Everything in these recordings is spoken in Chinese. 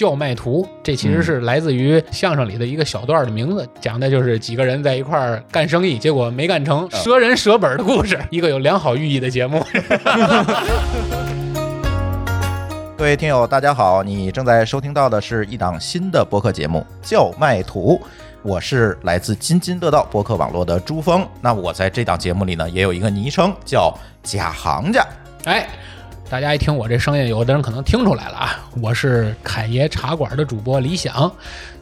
叫卖图，这其实是来自于相声里的一个小段的名字，讲的就是几个人在一块儿干生意，结果没干成，舍人舍本的故事，一个有良好寓意的节目。各位听友，大家好，你正在收听到的是一档新的播客节目《叫卖图》，我是来自津津乐道播客网络的朱峰。那我在这档节目里呢，也有一个昵称叫假行家。哎，大家一听我这声音，有的人可能听出来了啊，我是侃爷茶馆的主播李想，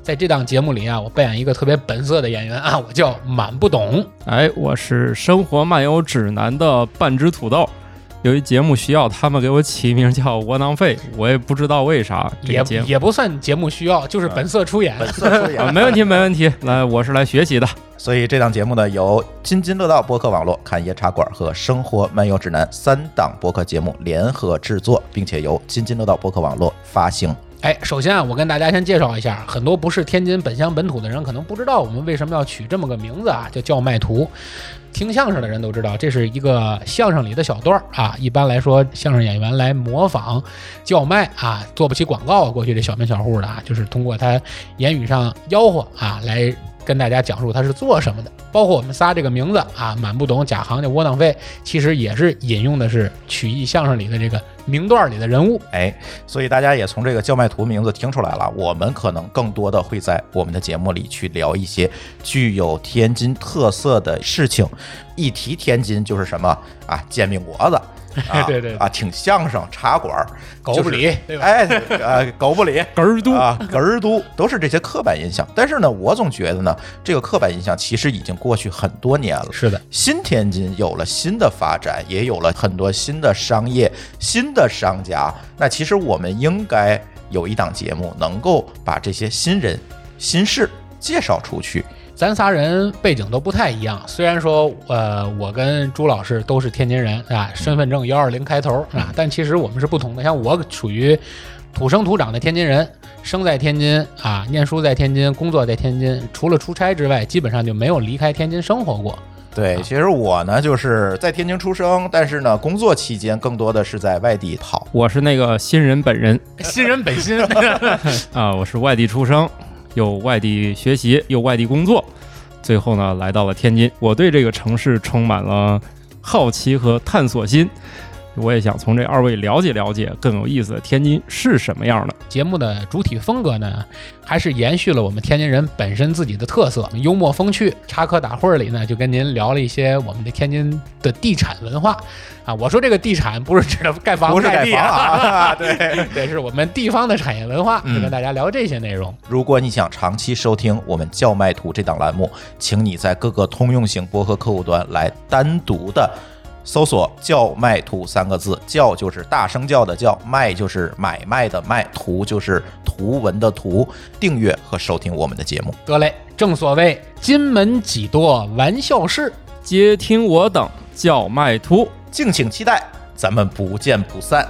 在这档节目里啊，我扮演一个特别本色的演员啊，我叫满不懂。哎，我是生活漫游指南的半只土豆。由于节目需要，他们给我起名叫窝囊废，我也不知道为啥。这也个节目也不算节目需要，就是本色出演。本色出演啊，没问题，没问题。来，我是来学习的。所以这档节目呢，由津津乐道播客网络、侃爷茶馆和生活漫游指南三档播客节目联合制作，并且由津津乐道播客网络发行。哎，首先啊，我跟大家先介绍一下，很多不是天津本乡本土的人可能不知道我们为什么要取这么个名字啊，叫叫卖图。听相声的人都知道，这是一个相声里的小段儿啊。一般来说，相声演员来模仿叫卖啊，做不起广告，过去这小门小户的啊，就是通过他言语上吆喝啊，来跟大家讲述他是做什么的。包括我们仨这个名字啊，满不懂假行家窝囊废，其实也是引用的是曲艺相声里的这个名段里的人物。哎，所以大家也从这个叫卖图名字听出来了，我们可能更多的会在我们的节目里去聊一些具有天津特色的事情。一提天津就是什么啊，煎饼果子。啊 对对对啊，听相声、茶馆、狗不就是理对吧哎，呃，狗不理，哏儿都啊，哏儿都都是这些刻板印象。但是呢，我总觉得呢，这个刻板印象其实已经过去很多年了。是的，新天津有了新的发展，也有了很多新的商业、新的商家。那其实我们应该有一档节目，能够把这些新人、新事介绍出去。咱仨人背景都不太一样，虽然说，呃，我跟朱老师都是天津人啊，身份证幺二零开头啊，但其实我们是不同的。像我属于土生土长的天津人，生在天津啊，念书在天津，工作在天津，除了出差之外，基本上就没有离开天津生活过。对，其实我呢就是在天津出生，但是呢，工作期间更多的是在外地跑。我是那个新人本人新人本心，啊，我是外地出生，又外地学习，又外地工作，最后呢来到了天津。我对这个城市充满了好奇和探索心。我也想从这二位了解了解更有意思的天津是什么样的。节目的主体风格呢，还是延续了我们天津人本身自己的特色，幽默风趣。插科打诨里呢，就跟您聊了一些我们的天津的地产文化啊。我说这个地产不是指的盖房不是盖房啊，对。这，是我们地方的产业文化，嗯就跟大家聊这些内容。如果你想长期收听我们叫卖图这档栏目，请你在各个通用型播客客户端来单独的搜索“叫卖图”三个字。叫就是大声叫的叫，卖就是买卖的卖，图就是图文的图。订阅和收听我们的节目。得嘞，正所谓金门几多玩笑事，接听我等叫卖图。敬请期待，咱们不见不散。